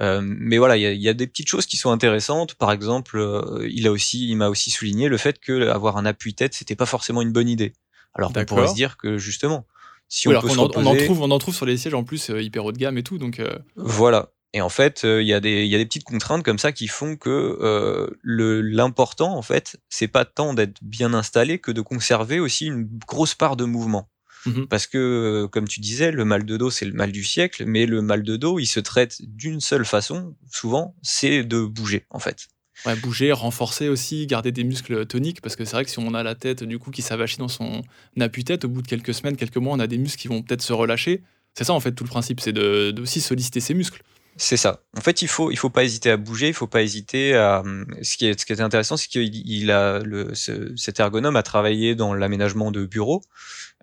Speaker 3: Mais voilà il y a, y a, des petites choses qui sont intéressantes. Par exemple il a aussi il m'a aussi souligné le fait que avoir un appui tête c'était pas forcément une bonne idée. Alors on pourrait se dire que justement
Speaker 1: si on, peut on, en, on, en trouve on en trouve sur les sièges en plus hyper haut de gamme et tout donc
Speaker 3: voilà et en fait, il y, a des, y a des petites contraintes comme ça qui font que euh, l'important, en fait, c'est pas tant d'être bien installé que de conserver aussi une grosse part de mouvement. Mmh Parce que, comme tu disais, le mal de dos, c'est le mal du siècle, mais le mal de dos, il se traite d'une seule façon, souvent, c'est de bouger, en fait.
Speaker 1: Ouais, bouger, renforcer aussi, garder des muscles toniques, parce que c'est vrai que si on a la tête du coup qui s'avachit dans son appui-tête, au bout de quelques semaines, quelques mois, on a des muscles qui vont peut-être se relâcher. C'est ça en fait tout le principe, c'est de, de, aussi solliciter ses muscles.
Speaker 3: C'est ça. En fait, il faut il faut pas hésiter à bouger, il faut pas hésiter à. Ce qui est ce qui est intéressant, c'est qu'il a le cet ergonome a travaillé dans l'aménagement de bureaux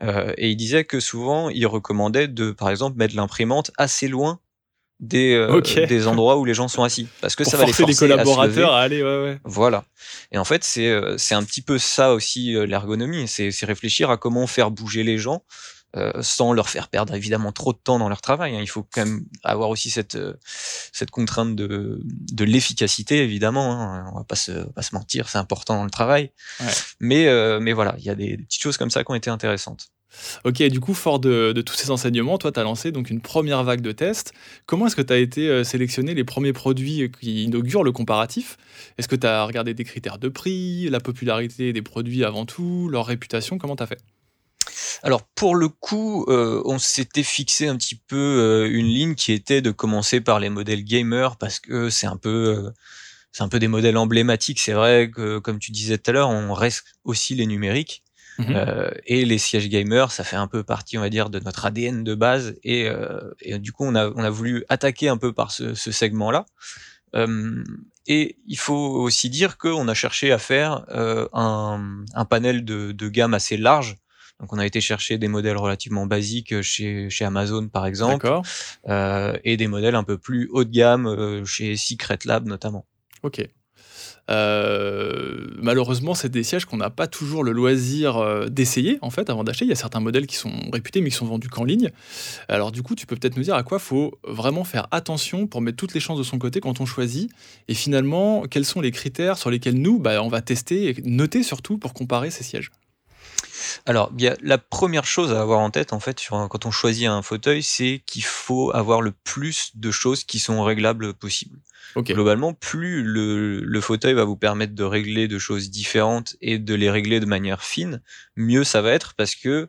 Speaker 3: euh, et il disait que souvent il recommandait de par exemple mettre l'imprimante assez loin des euh, des endroits où les gens sont assis parce que ça va les forcer les collaborateurs à, aller ouais, ouais. Voilà. Et en fait, c'est euh, c'est un petit peu ça aussi l'ergonomie, c'est c'est réfléchir à comment faire bouger les gens euh, sans leur faire perdre évidemment trop de temps dans leur travail. Hein. Il faut quand même avoir aussi cette, euh, cette contrainte de, de l'efficacité, évidemment. Hein. On va pas se, pas se mentir, c'est important dans le travail. Mais, euh, mais voilà, il y a des, petites choses comme ça qui ont été intéressantes.
Speaker 1: Ok, du coup, fort de, de tous ces enseignements, toi, tu as lancé donc une première vague de tests. Comment est-ce que tu as été sélectionné les premiers produits qui inaugurent le comparatif? Est-ce que tu as regardé des critères de prix, la popularité des produits avant tout, leur réputation? Comment tu as fait?
Speaker 3: Alors pour le coup, euh, on s'était fixé un petit peu euh, une ligne qui était de commencer par les modèles gamer parce que c'est un peu euh, c'est un peu des modèles emblématiques. C'est vrai que comme tu disais tout à l'heure, on reste aussi les numériques. Mmh et les sièges gamers, ça fait un peu partie, on va dire, de notre ADN de base. Et, du coup, on a, on a voulu attaquer un peu par ce, segment-là. et il faut aussi dire qu'on a cherché à faire un, panel de, de gamme assez large Donc on a été chercher des modèles relativement basiques chez, chez Amazon par exemple, et des modèles un peu plus haut de gamme chez Secret Lab notamment.
Speaker 1: Ok. Euh, malheureusement, c'est des sièges qu'on n'a pas toujours le loisir euh, d'essayer en fait avant d'acheter. Il y a certains modèles qui sont réputés mais qui sont vendus qu'en ligne. Alors du coup, tu peux peut-être nous dire à quoi faut vraiment faire attention pour mettre toutes les chances de son côté quand on choisit. Et finalement, quels sont les critères sur lesquels nous, bah, on va tester et noter surtout pour comparer ces sièges?
Speaker 3: Alors, a la première chose à avoir en tête, en fait, sur quand on choisit un fauteuil, c'est qu'il faut avoir le plus de choses qui sont réglables possible. Globalement, plus le, fauteuil va vous permettre de régler de choses différentes et de les régler de manière fine, mieux ça va être parce que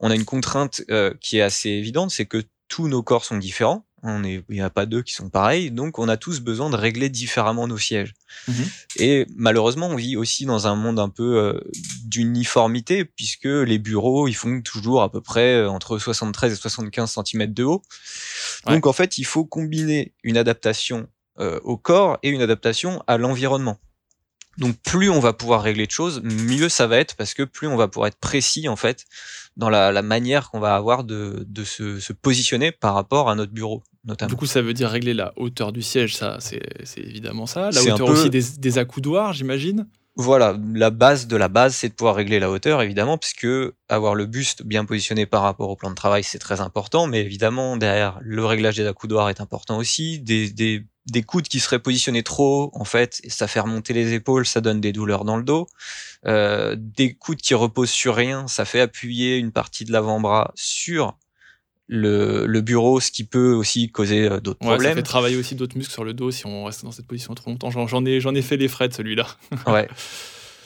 Speaker 3: on a une contrainte euh, qui est assez évidente, c'est que tous nos corps sont différents. On est, il n'y a pas deux qui sont pareils, donc on a tous besoin de régler différemment nos sièges. Mhm. Et malheureusement, on vit aussi dans un monde un peu euh, d'uniformité, puisque les bureaux, ils font toujours à peu près euh, entre 73 et 75 cm de haut. Donc en fait, il faut combiner une adaptation euh, au corps et une adaptation à l'environnement. Donc plus on va pouvoir régler de choses, mieux ça va être parce que plus on va pouvoir être précis en fait dans la, manière qu'on va avoir de, se, positionner par rapport à notre bureau. Notamment.
Speaker 1: Du coup, ça veut dire régler la hauteur du siège, ça, c'est évidemment ça. La hauteur aussi des, des accoudoirs, j'imagine.
Speaker 3: Voilà, la base de la base, c'est de pouvoir régler la hauteur, évidemment, puisque avoir le buste bien positionné par rapport au plan de travail, c'est très important, mais évidemment, derrière, le réglage des accoudoirs est important aussi. Des, des, des coudes qui seraient positionnés trop haut, en fait, ça fait remonter les épaules, ça donne des douleurs dans le dos. Euh, des coudes qui reposent sur rien, ça fait appuyer une partie de l'avant-bras sur le, bureau, ce qui peut aussi causer euh, d'autres problèmes. Ça
Speaker 1: fait travailler aussi d'autres muscles sur le dos si on reste dans cette position trop longtemps. J'en ai, ai fait les frais de celui-là.
Speaker 3: ouais.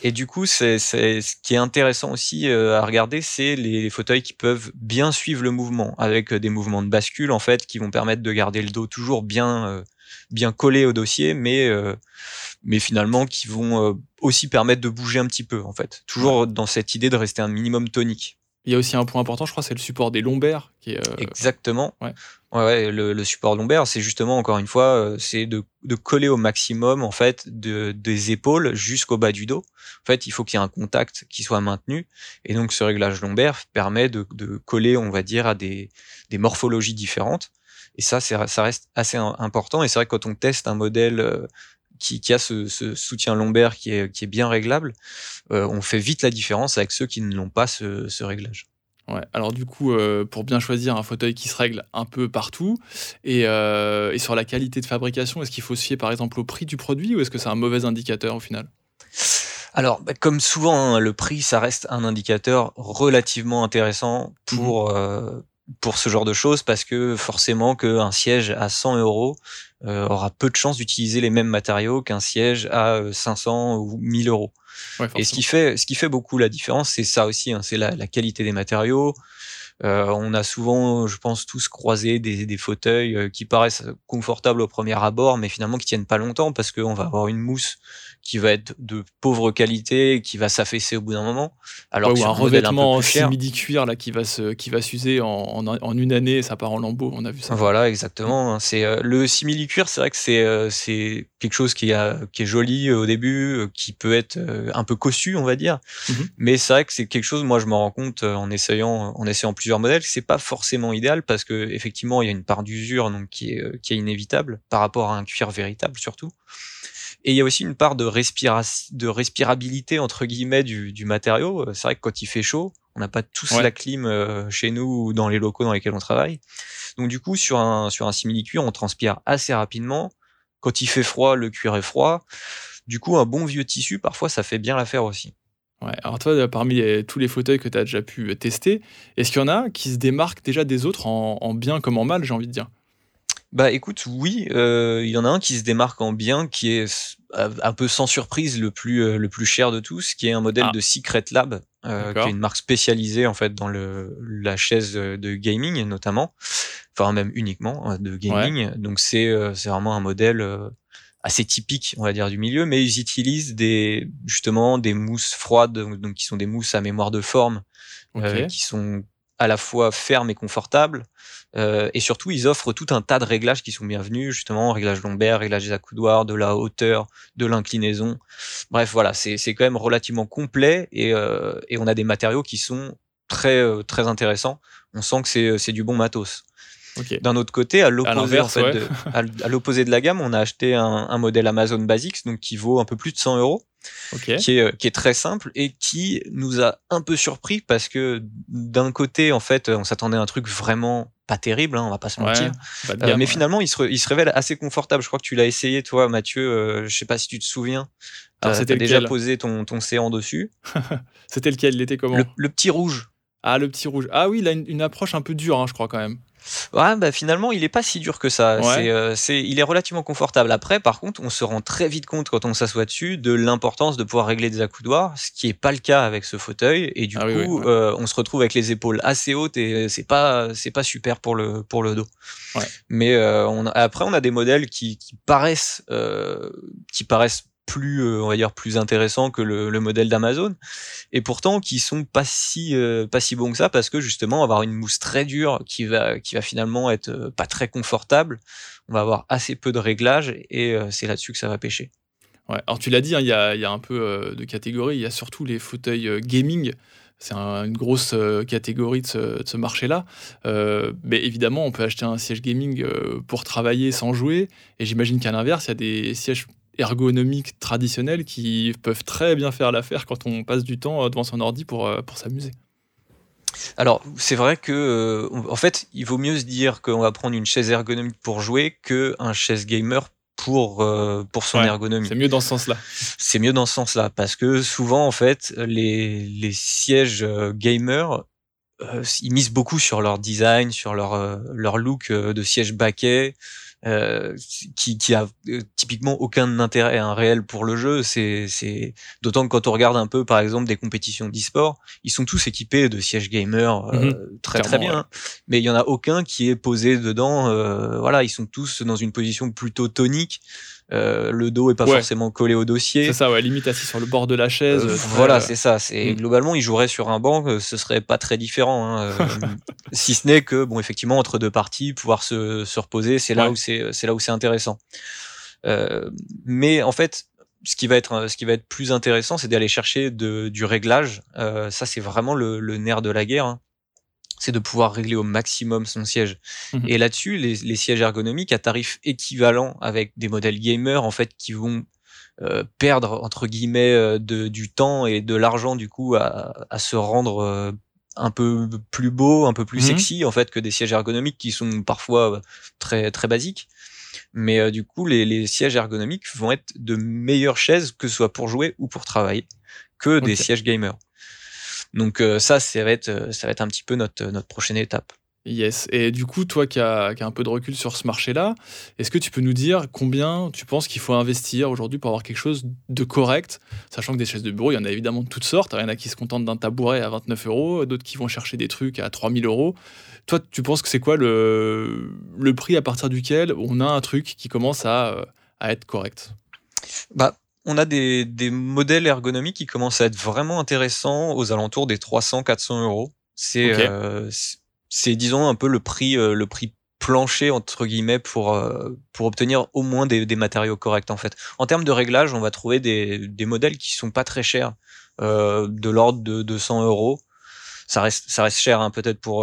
Speaker 3: Et du coup, c'est, ce qui est intéressant aussi euh, à regarder, c'est les, fauteuils qui peuvent bien suivre le mouvement, avec euh, des mouvements de bascule en fait, qui vont permettre de garder le dos toujours bien, bien collé au dossier, mais mais finalement qui vont aussi permettre de bouger un petit peu en fait, toujours dans cette idée de rester un minimum tonique.
Speaker 1: Il y a aussi un point important, je crois, c'est le support des lombaires. Qui est,
Speaker 3: euh, Exactement. Ouais. Ouais, le, support lombaire, c'est justement, encore une fois, euh, c'est de, coller au maximum, en fait, de, des épaules jusqu'au bas du dos. En fait, il faut qu'il y ait un contact qui soit maintenu. Et donc, ce réglage lombaire permet de, coller, on va dire, à des, des morphologies différentes. Et ça, ça reste assez important. Et c'est vrai que quand on teste un modèle qui, a ce, soutien lombaire qui est, qui est bien réglable, euh, on fait vite la différence avec ceux qui ne l'ont pas ce, réglage.
Speaker 1: Ouais, alors du coup, euh, pour bien choisir un fauteuil qui se règle un peu partout, et, euh, et sur la qualité de fabrication, est-ce qu'il faut se fier par exemple au prix du produit ou est-ce que c'est un mauvais indicateur au final?
Speaker 3: Alors, bah, comme souvent, hein, le prix, ça reste un indicateur relativement intéressant pour, mmh pour ce genre de choses parce que forcément qu'un siège à 100 euros euh, aura peu de chances d'utiliser les mêmes matériaux qu'un siège à 500 euh, ou 1000 euros. et ce qui fait, ce qui fait beaucoup la différence, c'est ça aussi, hein, c'est la, la, qualité des matériaux. Euh, on a souvent, je pense, tous croisé des, des fauteuils euh, qui paraissent confortables au premier abord, mais finalement qui tiennent pas longtemps parce qu'on va avoir une mousse qui va être de pauvre qualité, qui va s'affaisser au bout d'un moment.
Speaker 1: Alors ou un, revêtement simili-cuir là qui va se, qui va s'user en, en, une année, ça part en lambeaux. On a vu ça.
Speaker 3: Voilà, exactement. C'est euh, le simili-cuir, c'est vrai que c'est euh, c'est quelque chose qui, a, qui est joli au début, euh, qui peut être un peu cossu, on va dire. Mhm. Mais c'est vrai que c'est quelque chose. Moi, je me rends compte en essayant, en essayant plusieurs modèles, c'est pas forcément idéal parce que effectivement, il y a une part d'usure donc qui est qui est inévitable par rapport à un cuir véritable surtout. Et il y a aussi une part de, de respirabilité, entre guillemets, du, du matériau. Euh, c'est vrai que quand il fait chaud, on n'a pas tous la clim euh, chez nous ou dans les locaux dans lesquels on travaille. Donc du coup, sur un, sur un simili-cuir, on transpire assez rapidement. Quand il fait froid, le cuir est froid. Du coup, un bon vieux tissu, parfois, ça fait bien l'affaire aussi.
Speaker 1: Ouais, alors toi, parmi tous les fauteuils que tu as déjà pu tester, est-ce qu'il y en a qui se démarquent déjà des autres en, en bien comme en mal, j'ai envie de dire?
Speaker 3: Bah écoute, oui, euh, il y en a un qui se démarque en bien, qui est un peu sans surprise le plus euh, le plus cher de tous, qui est un modèle ah. de Secret Lab, euh, qui est une marque spécialisée en fait dans le la chaise de gaming notamment, enfin même uniquement hein, de gaming. Donc c'est c'est vraiment un modèle assez typique, on va dire, du milieu, mais ils utilisent des justement des mousses froides, donc qui sont des mousses à mémoire de forme, qui sont à la fois fermes et confortables. Euh, et surtout, ils offrent tout un tas de réglages qui sont bienvenus, justement, réglage lombaire, réglage des accoudoirs, de la hauteur, de l'inclinaison. Bref, voilà, c'est quand même relativement complet et, euh, et on a des matériaux qui sont très, très intéressant. On sent que c'est du bon matos. D'un autre côté, à l'opposé de, l'opposé de la gamme, on a acheté un, modèle Amazon Basics, donc qui vaut un peu plus de 100 euros, qui, est, qui est très simple et qui nous a un peu surpris parce que d'un côté, en fait, on s'attendait à un truc vraiment pas terrible, hein, on va pas se mentir. Euh, mais finalement, il se, il se, révèle assez confortable. Je crois que tu l'as essayé, toi, Mathieu. Euh, je sais pas si tu te souviens. Alors, c'était déjà posé ton, ton séant dessus.
Speaker 1: c'était lequel? Il était comment?
Speaker 3: Le, petit rouge.
Speaker 1: Ah, le petit rouge. Ah oui, il a une, approche un peu dure, hein, je crois, quand même.
Speaker 3: Ouais, bah finalement, il est pas si dur que ça. Euh, c'est, il est relativement confortable. Après, par contre, on se rend très vite compte quand on s'assoit dessus de l'importance de pouvoir régler des accoudoirs, ce qui est pas le cas avec ce fauteuil. Et du ah coup, euh, on se retrouve avec les épaules assez hautes et c'est pas, c'est pas super pour le, pour le dos. Mais euh, on après, on a des modèles qui, qui paraissent, qui paraissent plus, euh, on va dire, plus intéressant que le, modèle d'Amazon, et pourtant qui sont pas si euh, pas si bons que ça parce que justement avoir une mousse très dure qui va qui va finalement être euh, pas très confortable, on va avoir assez peu de réglages et c'est là-dessus que ça va pêcher.
Speaker 1: Alors tu l'as dit, hein, il y, a, y, a, un peu de catégories. Il y a surtout les fauteuils gaming. C'est une grosse catégorie de ce marché-là. mais évidemment, on peut acheter un siège gaming pour travailler sans jouer. Et j'imagine qu'à l'inverse, il y a des sièges ergonomiques traditionnels qui peuvent très bien faire l'affaire quand on passe du temps euh, devant son ordi pour, euh, pour s'amuser.
Speaker 3: Alors, c'est vrai que, euh, en fait, il vaut mieux se dire qu'on va prendre une chaise ergonomique pour jouer qu'un chaise gamer pour, pour son ergonomie.
Speaker 1: C'est mieux dans ce sens-là.
Speaker 3: C'est mieux dans ce sens-là, parce que souvent, en fait, les, les sièges gamers, ils misent beaucoup sur leur design, sur leur, leur look de siège baquet. Euh, qui, qui a euh, typiquement aucun intérêt un réel pour le jeu. C'est, d'autant que quand on regarde un peu, par exemple, des compétitions d'e-sport, ils sont tous équipés de sièges gamer euh, mhm. très très bien, mais il y en a aucun qui est posé dedans. voilà, ils sont tous dans une position plutôt tonique. Euh, le dos est pas forcément collé au dossier.
Speaker 1: C'est ça, ouais, limite assis sur le bord de la chaise. Euh,
Speaker 3: voilà, euh, c'est ça. C'est mm. globalement, il jouerait sur un banc, ce serait pas très différent, hein, si ce n'est que bon, effectivement, entre deux parties, pouvoir se, se reposer, c'est là où c'est, c'est là où c'est intéressant. mais en fait, ce qui va être ce qui va être plus intéressant, c'est d'aller chercher de, du réglage. ça, c'est vraiment le, le, nerf de la guerre. Hein c'est de pouvoir régler au maximum son siège. Mmh et là-dessus, les, sièges ergonomiques à tarif équivalent avec des modèles gamers en fait qui vont euh, perdre entre guillemets euh, de, du temps et de l'argent du coup à, se rendre euh, un peu plus beau, un peu plus mmh sexy en fait que des sièges ergonomiques qui sont parfois très très basiques. Mais du coup, les, sièges ergonomiques vont être de meilleures chaises que ce soit pour jouer ou pour travailler que des sièges gamers. Donc euh, ça, ça va, être, euh, ça va être un petit peu notre, notre prochaine étape.
Speaker 1: Yes. Et du coup, toi qui as, un peu de recul sur ce marché-là, est-ce que tu peux nous dire combien tu penses qu'il faut investir aujourd'hui pour avoir quelque chose de correct Sachant que des chaises de bureau, il y en a évidemment de toutes sortes. Il y en a qui se contentent d'un tabouret à 29 euros, d'autres qui vont chercher des trucs à 3000 euros. Toi, tu penses que c'est quoi le, le prix à partir duquel on a un truc qui commence à, à être correct?
Speaker 3: Bah, on a des, des, modèles ergonomiques qui commencent à être vraiment intéressants aux alentours des 300-400 euros. C'est, euh, c'est disons un peu le prix, euh, le prix plancher entre guillemets pour euh, pour obtenir au moins des, des, matériaux corrects en fait. En termes de réglage, on va trouver des, des modèles qui sont pas très chers, de l'ordre de 200 euros. Ça reste ça reste cher hein, peut-être pour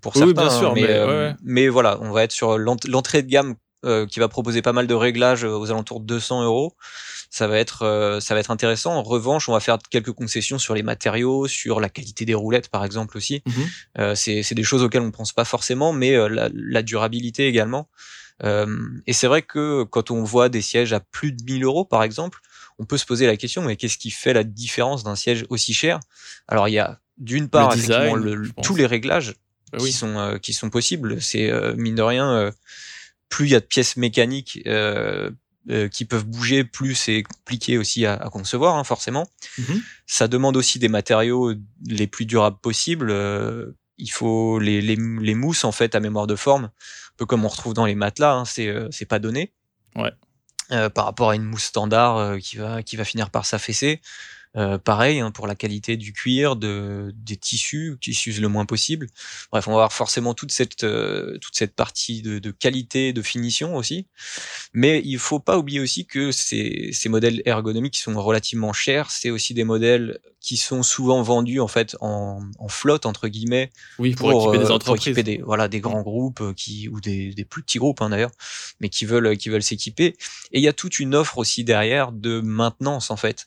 Speaker 3: pour certains, bien sûr, mais, mais, voilà, on va être sur l'entrée de gamme qui va proposer pas mal de réglages aux alentours de 200 euros ça va être euh, ça va être intéressant. En revanche, on va faire quelques concessions sur les matériaux, sur la qualité des roulettes par exemple aussi. Euh, c'est des choses auxquelles on ne pense pas forcément, mais euh, la, durabilité également. et c'est vrai que quand on voit des sièges à plus de 1000 euros par exemple, on peut se poser la question mais qu'est-ce qui fait la différence d'un siège aussi cher? Alors il y a d'une part tous les réglages bah qui sont qui sont possibles. C'est mine de rien plus il y a de pièces mécaniques, euh, qui peuvent bouger, plus c'est compliqué aussi à, concevoir, hein, forcément. Mhm. Ça demande aussi des matériaux les plus durables possibles. Euh, il faut les, les, les, mousses en fait à mémoire de forme, un peu comme on retrouve dans les matelas. Hein, c'est euh, c'est pas donné.
Speaker 1: Ouais.
Speaker 3: par rapport à une mousse standard qui va qui va finir par s'affaisser. Euh, pareil hein, pour la qualité du cuir, de, des tissus qui s'usent le moins possible. Bref, on va avoir forcément toute cette euh, toute cette partie de, de, qualité, de finition aussi. Mais il faut pas oublier aussi que ces, ces modèles ergonomiques qui sont relativement chers, c'est aussi des modèles qui sont souvent vendus en fait en, en flotte entre guillemets.
Speaker 1: Oui, pour, équiper des entreprises,
Speaker 3: équiper des, voilà des grands groupes qui ou des, des plus petits groupes hein, d'ailleurs, mais qui veulent qui veulent s'équiper. Et il y a toute une offre aussi derrière de maintenance en fait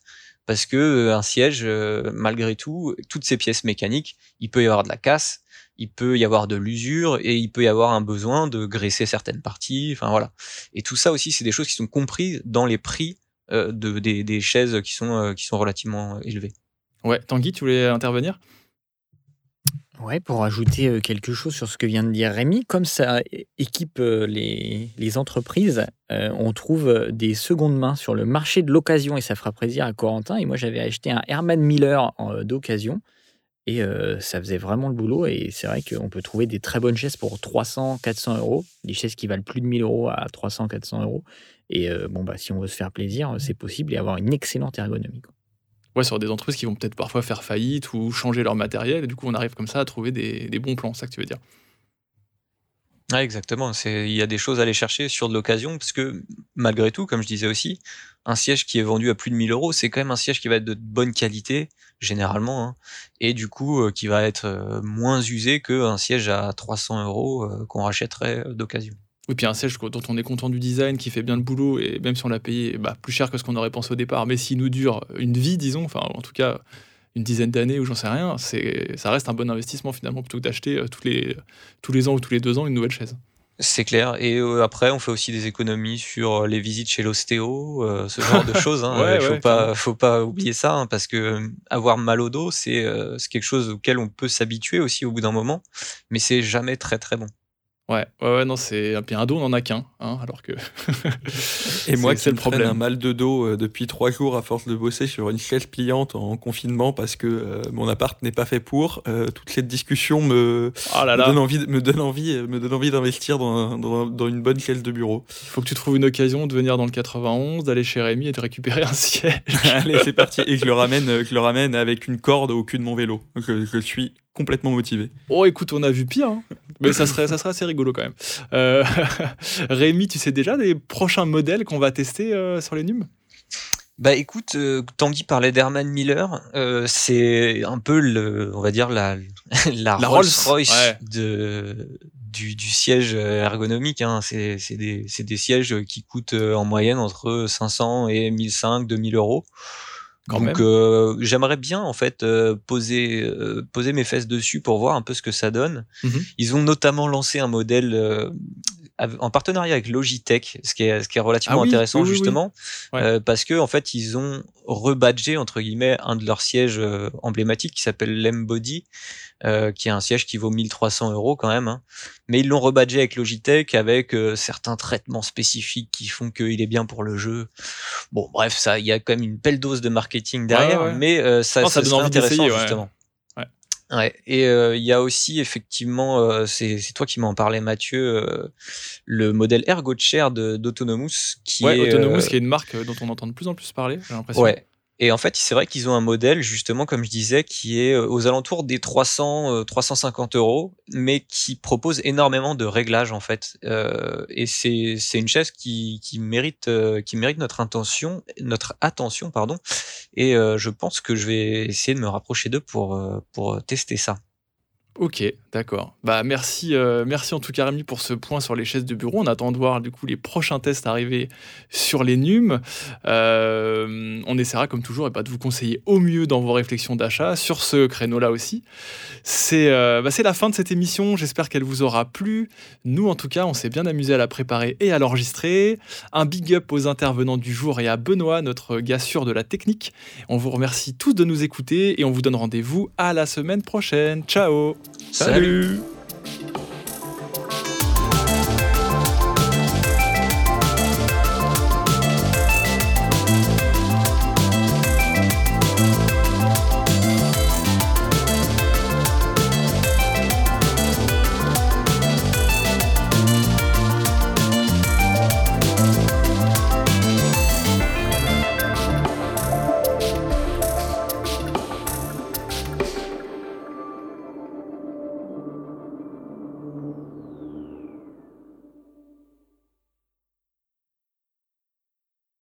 Speaker 3: parce que euh, un siège, euh, malgré tout, toutes ces pièces mécaniques, il peut y avoir de la casse, il peut y avoir de l'usure et il peut y avoir un besoin de graisser certaines parties. Voilà. Et tout ça aussi, c'est des choses qui sont comprises dans les prix euh, de, des, chaises qui sont, qui sont relativement élevées.
Speaker 1: Ouais, Tanguy, tu voulais intervenir?
Speaker 2: Ouais, pour ajouter quelque chose sur ce que vient de dire Rémi, comme ça équipe les, les entreprises, on trouve des secondes mains sur le marché de l'occasion et ça fera plaisir à Corentin. Et moi, j'avais acheté un Herman Miller d'occasion et ça faisait vraiment le boulot. Et c'est vrai qu'on peut trouver des très bonnes chaises pour 300, 400 euros, des chaises qui valent plus de 1000 euros à 300, 400 euros. Et bon, bah, si on veut se faire plaisir, c'est possible et avoir une excellente ergonomie
Speaker 1: sur des entreprises qui vont peut-être parfois faire faillite ou changer leur matériel. Et du coup, on arrive comme ça à trouver des, bons plans, c'est ça que tu veux dire
Speaker 3: ah, exactement. Il y a des choses à aller chercher sur de l'occasion parce que malgré tout, comme je disais aussi, un siège qui est vendu à plus de 1000 euros, c'est quand même un siège qui va être de bonne qualité généralement, hein, et du coup euh, qui va être euh, moins usé qu'un siège à 300 euros euh, qu'on rachèterait d'occasion.
Speaker 1: Oui, puis un siège dont on est content du design, qui fait bien le boulot, et même si on l'a payé bah, plus cher que ce qu'on aurait pensé au départ, mais s'il nous dure une vie, disons, enfin en tout cas une dizaine d'années ou j'en sais rien, ça reste un bon investissement finalement plutôt que d'acheter euh, tous les, tous les ans ou tous les deux ans une nouvelle chaise.
Speaker 3: C'est clair. Et euh, après, on fait aussi des économies sur euh, les visites chez l'ostéo, ce genre de choses. Hein. Faut pas, faut pas oublier ça, hein, parce que avoir mal au dos, c'est quelque chose auquel on peut s'habituer aussi au bout d'un moment, mais c'est jamais très très bon.
Speaker 1: Ouais, ouais, non, c'est un dos, on n'en a qu'un, hein, alors que.
Speaker 4: et moi, c'est le problème. un mal de dos euh, depuis trois jours à force de bosser sur une chaise pliante en confinement parce que euh, mon appart n'est pas fait pour. Euh, toute cette discussion me, oh me donne envie, me donne envie, me donne envie d'investir dans, dans, une bonne chaise de bureau.
Speaker 1: Il faut que tu trouves une occasion de venir dans le 91, d'aller chez Rémi et de récupérer un siège.
Speaker 4: Allez, c'est parti. Et je le ramène, je le ramène avec une corde au cul de mon vélo. Je, je suis complètement motivé.
Speaker 1: Oh, écoute, on a vu pire, hein. mais ça serait, ça serait assez rigolo quand même. Euh, Rémi, tu sais déjà des prochains modèles qu'on va tester euh, sur les NUM?
Speaker 3: Bah écoute, euh, Tanguy parlait d'Herman Miller, euh, c'est un peu le, on va dire la, la, Rolls-Royce de, du, du, siège ergonomique. Hein. C'est des, des, sièges qui coûtent en moyenne entre 500 et 1500, 2000 euros. Donc euh, j'aimerais bien en fait euh, poser euh, poser mes fesses dessus pour voir un peu ce que ça donne. Mmh Ils ont notamment lancé un modèle en partenariat avec Logitech, ce qui est, ce qui est relativement ah intéressant justement, parce que en fait ils ont rebadgé entre guillemets un de leurs sièges emblématiques qui s'appelle l'Embody, euh, qui est un siège qui vaut 1300 euros quand même. Hein. Mais ils l'ont rebadgé avec Logitech, avec euh, certains traitements spécifiques qui font qu'il est bien pour le jeu. Bon, bref, ça, il y a quand même une belle dose de marketing derrière, mais euh, ça, ça, donne envie intéressant justement. Ouais. Et il y a aussi effectivement, c'est toi qui m'en parlais, Mathieu, le modèle Ergo Chair d'Autonomous,
Speaker 1: qui ouais, est Autonomous, qui est une marque dont on entend de plus en plus parler, j'ai l'impression.
Speaker 3: Ouais, et en fait, c'est vrai qu'ils ont un modèle, justement, comme je disais, qui est euh, aux alentours des 300, 350 euh, euros, mais qui propose énormément de réglages, en fait. Euh, et c'est, une chaise qui, qui mérite, euh, qui mérite notre intention, notre attention, pardon. Et je pense que je vais essayer de me rapprocher d'eux pour, pour tester ça.
Speaker 1: Ok, d'accord. Bah merci, euh, merci en tout cas Rémi pour ce point sur les chaises de bureau. On attend de voir du coup les prochains tests arriver sur les NUM. Euh, on essaiera comme toujours et pas de vous conseiller au mieux dans vos réflexions d'achat sur ce créneau-là aussi. C'est euh, bah, la fin de cette émission. J'espère qu'elle vous aura plu. Nous en tout cas, on s'est bien amusé à la préparer et à l'enregistrer. Un big up aux intervenants du jour et à Benoît, notre gars sûr de la technique. On vous remercie tous de nous écouter et on vous donne rendez-vous à la semaine prochaine. Ciao
Speaker 3: Salut. る。